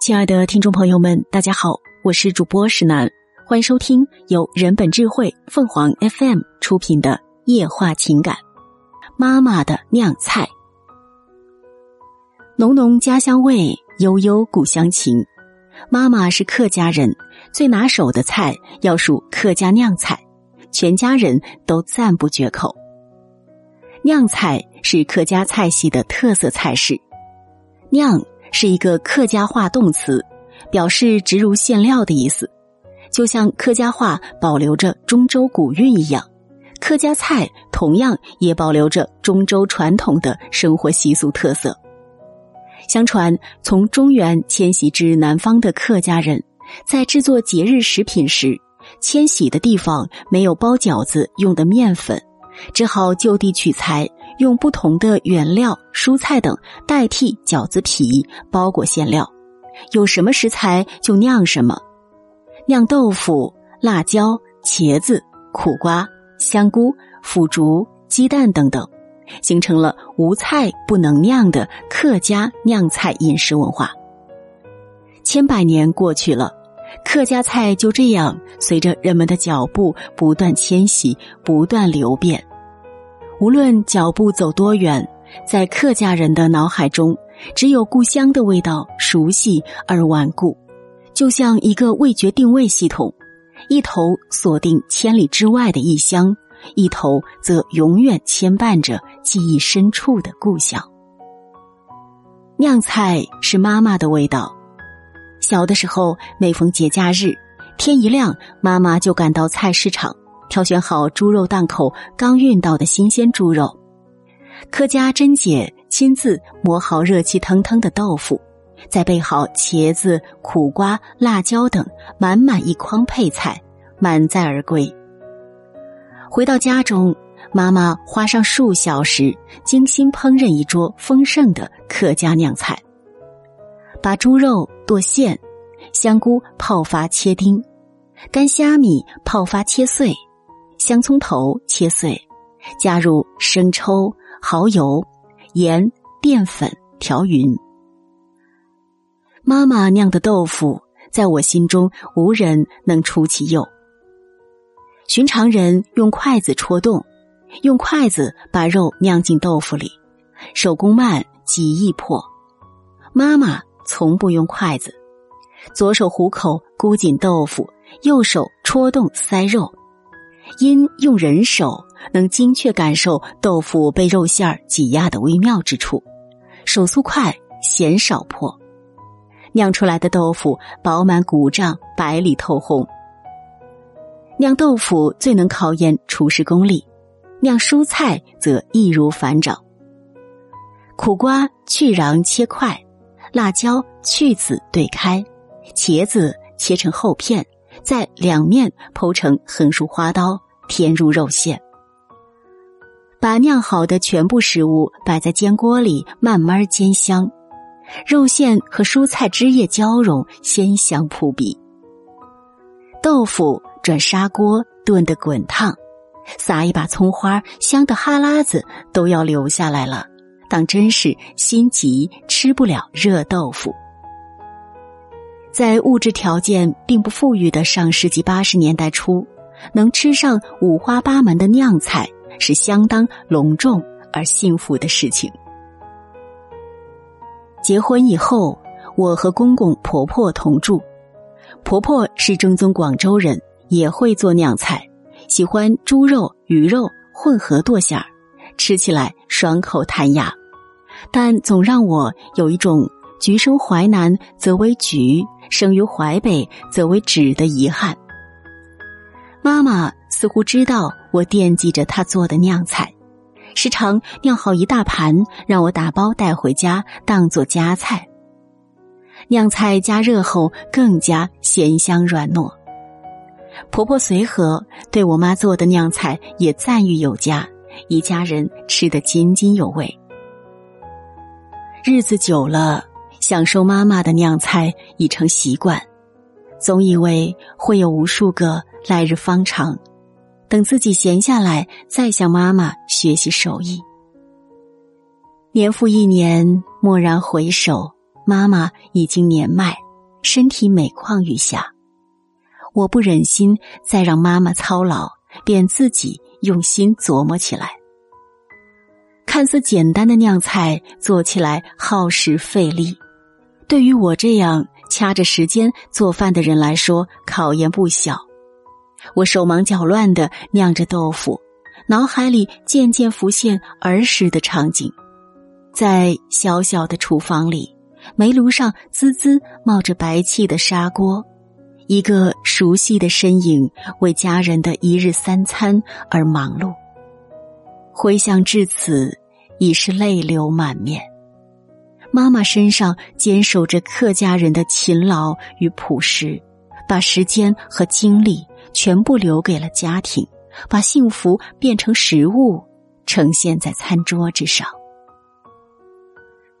亲爱的听众朋友们，大家好，我是主播石楠，欢迎收听由人本智慧凤凰 FM 出品的《夜话情感》。妈妈的酿菜，浓浓家乡味，悠悠故乡情。妈妈是客家人，最拿手的菜要数客家酿菜，全家人都赞不绝口。酿菜是客家菜系的特色菜式，酿。是一个客家话动词，表示植入馅料的意思，就像客家话保留着中州古韵一样，客家菜同样也保留着中州传统的生活习俗特色。相传，从中原迁徙至南方的客家人，在制作节日食品时，迁徙的地方没有包饺子用的面粉，只好就地取材。用不同的原料、蔬菜等代替饺子皮包裹馅料，有什么食材就酿什么，酿豆腐、辣椒、茄子、苦瓜、香菇、腐竹、鸡蛋等等，形成了无菜不能酿的客家酿菜饮食文化。千百年过去了，客家菜就这样随着人们的脚步不断迁徙、不断流变。无论脚步走多远，在客家人的脑海中，只有故乡的味道熟悉而顽固，就像一个味觉定位系统，一头锁定千里之外的异乡，一头则永远牵绊着记忆深处的故乡。酿菜是妈妈的味道，小的时候，每逢节假日，天一亮，妈妈就赶到菜市场。挑选好猪肉档口刚运到的新鲜猪肉，客家珍姐亲自磨好热气腾腾的豆腐，再备好茄子、苦瓜、辣椒等满满一筐配菜，满载而归。回到家中，妈妈花上数小时精心烹饪一桌丰盛的客家酿菜，把猪肉剁馅，香菇泡发切丁，干虾米泡发切碎。香葱头切碎，加入生抽、蚝油、盐、淀粉调匀。妈妈酿的豆腐，在我心中无人能出其右。寻常人用筷子戳洞，用筷子把肉酿进豆腐里，手工慢，极易破。妈妈从不用筷子，左手虎口箍紧豆腐，右手戳洞塞肉。因用人手能精确感受豆腐被肉馅儿挤压的微妙之处，手速快，嫌少破，酿出来的豆腐饱满鼓胀，白里透红。酿豆腐最能考验厨师功力，酿蔬菜则易如反掌。苦瓜去瓤切块，辣椒去籽对开，茄子切成厚片。在两面剖成横竖花刀，填入肉馅。把酿好的全部食物摆在煎锅里，慢慢煎香。肉馅和蔬菜汁液交融，鲜香扑鼻。豆腐转砂锅炖得滚烫，撒一把葱花，香的哈喇子都要流下来了。当真是心急吃不了热豆腐。在物质条件并不富裕的上世纪八十年代初，能吃上五花八门的酿菜是相当隆重而幸福的事情。结婚以后，我和公公婆婆同住，婆婆是正宗广州人，也会做酿菜，喜欢猪肉、鱼肉混合剁馅儿，吃起来爽口弹牙，但总让我有一种橘生淮南则为橘。生于淮北，则为枳的遗憾。妈妈似乎知道我惦记着她做的酿菜，时常酿好一大盘，让我打包带回家当做家菜。酿菜加热后更加鲜香软糯。婆婆随和，对我妈做的酿菜也赞誉有加，一家人吃得津津有味。日子久了。享受妈妈的酿菜已成习惯，总以为会有无数个来日方长，等自己闲下来再向妈妈学习手艺。年复一年，蓦然回首，妈妈已经年迈，身体每况愈下。我不忍心再让妈妈操劳，便自己用心琢磨起来。看似简单的酿菜，做起来耗时费力。对于我这样掐着时间做饭的人来说，考验不小。我手忙脚乱的酿着豆腐，脑海里渐渐浮现儿时的场景，在小小的厨房里，煤炉上滋滋冒着白气的砂锅，一个熟悉的身影为家人的一日三餐而忙碌。回想至此，已是泪流满面。妈妈身上坚守着客家人的勤劳与朴实，把时间和精力全部留给了家庭，把幸福变成食物，呈现在餐桌之上。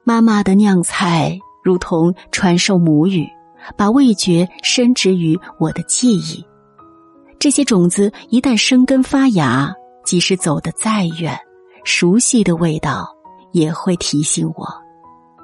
妈妈的酿菜如同传授母语，把味觉深植于我的记忆。这些种子一旦生根发芽，即使走得再远，熟悉的味道也会提醒我。